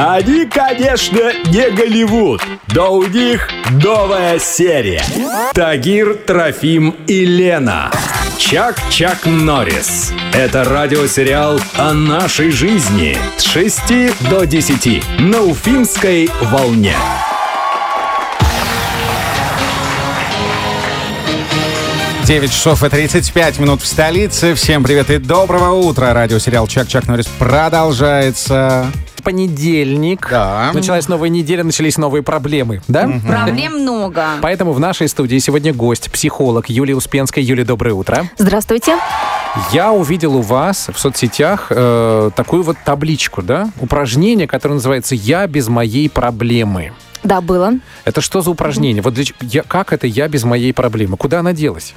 Они, конечно, не Голливуд, но у них новая серия. Тагир, Трофим и Лена. Чак-Чак Норрис. Это радиосериал о нашей жизни с 6 до 10 на Уфимской волне. Девять часов и 35 минут в столице. Всем привет и доброго утра. Радиосериал «Чак-Чак Норрис» продолжается. Понедельник. Да. Началась новая неделя, начались новые проблемы, да? Проблем много. Поэтому в нашей студии сегодня гость, психолог Юлия Успенская. Юлия, доброе утро. Здравствуйте. Я увидел у вас в соцсетях э, такую вот табличку, да? Упражнение, которое называется «Я без моей проблемы». Да, было. Это что за упражнение? Вот для, я, как это «Я без моей проблемы»? Куда она делась?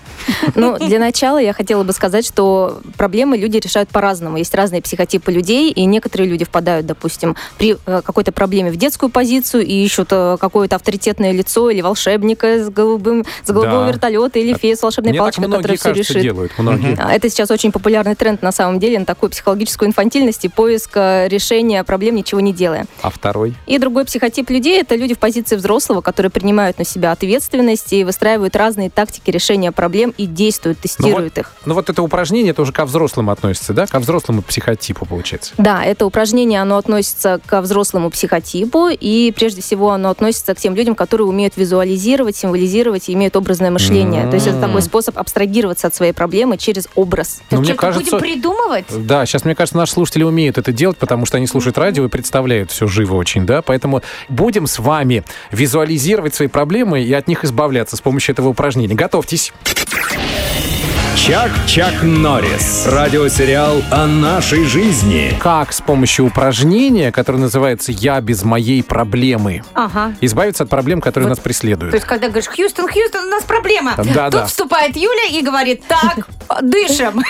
Ну, для начала я хотела бы сказать, что проблемы люди решают по-разному. Есть разные психотипы людей, и некоторые люди впадают, допустим, при э, какой-то проблеме в детскую позицию и ищут э, какое-то авторитетное лицо или волшебника с, голубым, с голубого Да. вертолета или фея с волшебной Мне палочкой, которая все кажется, решит. делают. Многие. Это сейчас очень популярный тренд на самом деле, на такую психологическую инфантильность и поиск э, решения проблем, ничего не делая. А второй? И другой психотип людей – это люди в позиции взрослого, которые принимают на себя ответственность и выстраивают разные тактики решения проблем и действуют, тестируют их. Ну вот это упражнение, это уже ко взрослым относится, да? Ко взрослому психотипу, получается. Да, это упражнение, оно относится к взрослому психотипу, и прежде всего оно относится к тем людям, которые умеют визуализировать, символизировать и имеют образное мышление. То есть это такой способ абстрагироваться от своей проблемы через образ. Так мне кажется... будем придумывать? Да, сейчас, мне кажется, наши слушатели умеют это делать, потому что они слушают радио и представляют все живо очень, да? Поэтому будем с вами визуализировать свои проблемы и от них избавляться с помощью этого упражнения. Готовьтесь. Чак-Чак Норрис. Радиосериал о нашей жизни. Как с помощью упражнения, которое называется «Я без моей проблемы», Ага. избавиться от проблем, которые Вот. нас преследуют. То есть, когда говоришь, Хьюстон, Хьюстон, у нас проблема. Да, Тут да. вступает Юля и говорит, так, дышим.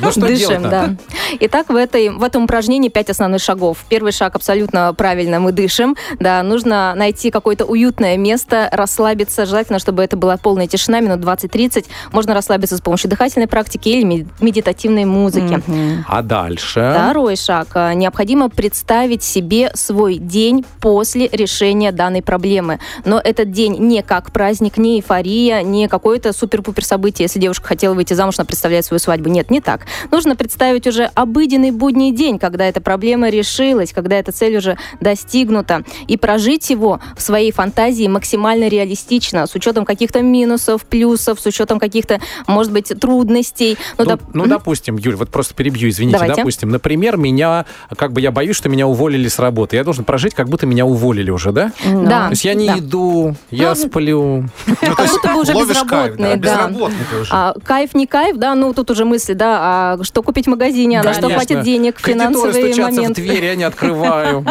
Ну что Дышим, делать-то? Итак, в, этой, в этом упражнении пять основных шагов. Первый шаг абсолютно правильно, мы дышим. Да, нужно найти какое-то уютное место, расслабиться. Желательно, чтобы это была полная тишина, минут 20-30. Можно расслабиться с помощью дыхательной практики или мед- медитативной музыки. А дальше? Второй шаг. А, Необходимо представить себе свой день после решения данной проблемы. Но этот день не как праздник, не эйфория, не какое-то супер-пупер событие. Если девушка хотела выйти замуж, она представляет свою свадьбу. Нет, не так. Нужно представить уже обыденный будний день, когда эта проблема решилась, когда эта цель уже достигнута. И прожить его в своей фантазии максимально реалистично, с учетом каких-то минусов, плюсов, с учетом каких-то, может быть, трудностей. Ну, доп- ну, допустим, Юль, вот просто перебью, извините. Давайте. Допустим, например, меня, как бы я боюсь, что меня уволили с работы. Я должен прожить, как будто меня уволили уже, да? Да. То есть я не да. иду, я Ну, сплю. Как будто бы уже кайф, безработные, да, да. безработный. А, кайф не кайф, да, ну тут уже мысли, да, а что купить в магазине, а на что хватит денег, финансовые стучатся моменты. в дверь, я не открываю.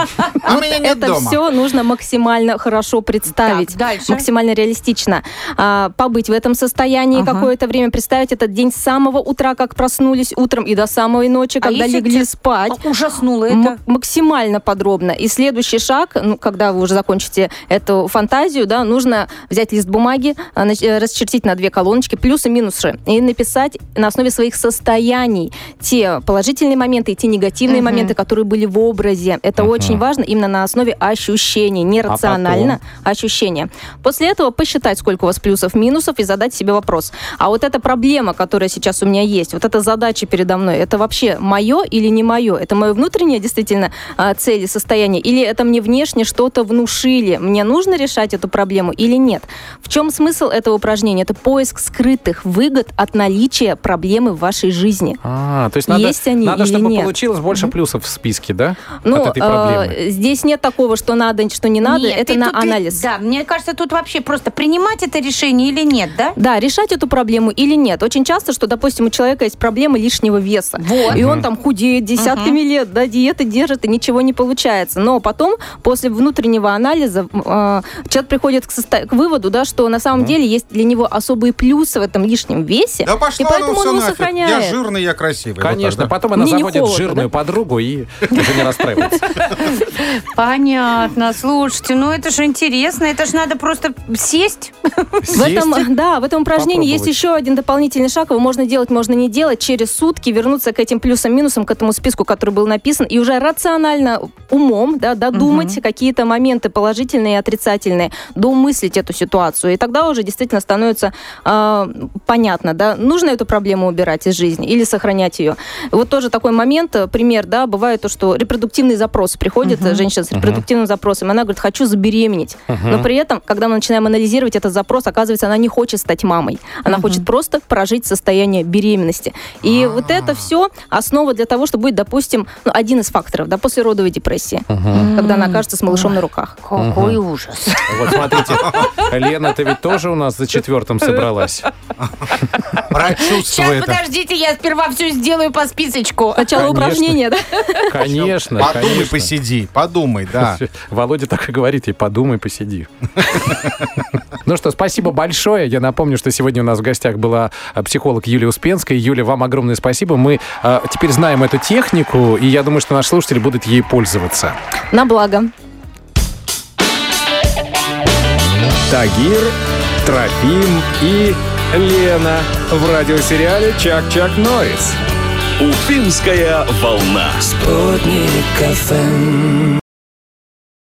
А у меня нет Это все нужно максимально хорошо представить, максимально реалистично. А, побыть в этом состоянии какое-то время, представить этот день с самого утра, как проснулись утром, и до самой ночи, А когда легли спать. Ах, Ужаснуло это. максимально подробно. И следующий шаг, ну, когда вы уже закончите эту фантазию, да, нужно взять лист бумаги, а, э, расчертить на две колоночки плюсы и минусы и написать на основе своих состояний те положительные моменты и те негативные Мгм. моменты, которые были в образе. Это Ага. очень важно именно на основе ощущений, не А рационально, а ощущения. После этого посчитать, сколько у вас плюсов, минусов и задать себе вопрос. А вот эта проблема, которая сейчас у меня есть, вот эта задача передо мной, это вообще мое или не мое? Это мое внутреннее действительно а, цель и состояние? Или это мне внешне что-то внушили? Мне нужно решать эту проблему или нет? В чем смысл этого упражнения? Это поиск скрытых выгод от наличия проблемы в вашей жизни. А, то есть надо, Есть они надо или чтобы нет? получилось больше плюсов в списке, да? Ну, от этой проблемы. э, здесь нет такого, что надо, что не надо. Нет, это на тут- анализ. Да, мне кажется, тут вообще просто принимать это решение или нет, да? Да, решать эту проблему или нет. Очень часто, что, допустим, у человека есть проблемы лишнего веса. Вот. И он там худеет десятками лет, да, диеты держит, и ничего не получается. Но потом, после внутреннего анализа, э, человек приходит к, состо- к выводу, да, что на самом деле есть для него особые плюсы в этом лишнем весе. Да пошла и поэтому он его нафиг. сохраняет. Я жирный, я красивый. Вот Конечно, так, да? потом она Мне не заводит холодно, жирную подругу и уже не расстраивается. Понятно. Слушайте, ну это же интересно. Это же надо просто сесть. В этом, да, в этом упражнении есть еще один дополнительный шаг. Его можно делать, можно не делать. Через сутки вернуться к этим плюсам-минусам, к этому списку, который был написан, и уже рационально, умом, да, додумать какие-то моменты положительные и отрицательные, доумыслить эту ситуацию. И тогда уже действительно становится э, понятно, да, нужно эту проблему убирать из жизни или сохранять ее. Вот тоже такой момент, э, пример, да, бывает то, что репродуктивный запрос приходит, э, женщина с репродуктивным запросом, и она говорит, хочу забеременеть. Но при этом, когда мы начинаем анализировать этот запрос, оказывается, она не хочет стать мамой. Она хочет просто прожить состояние беременности. И вот это все основа для того, чтобы будет, допустим, ну, один из факторов, да, послеродовой депрессии, когда она окажется с малышом на руках. Какой ужас. Вот смотрите, Лена, ты ведь тоже у нас за четвертым собралась. Прочувствуй Сейчас, это. подождите, я сперва все сделаю по списочку. Сначала Конечно. упражнение, да? Конечно, Подумай, конечно. посиди, подумай, да. Володя так и говорит ей, подумай, посиди. Ну что, спасибо большое. Я напомню, что сегодня у нас в гостях была э, психолог Юлия Успенская. Юля, вам огромное спасибо. Мы э, теперь знаем эту технику, и я думаю, что наши слушатели будут ей пользоваться. На благо. Тагир, Трофим и Лена в радиосериале «Чак-Чак Норрис». Уфимская волна.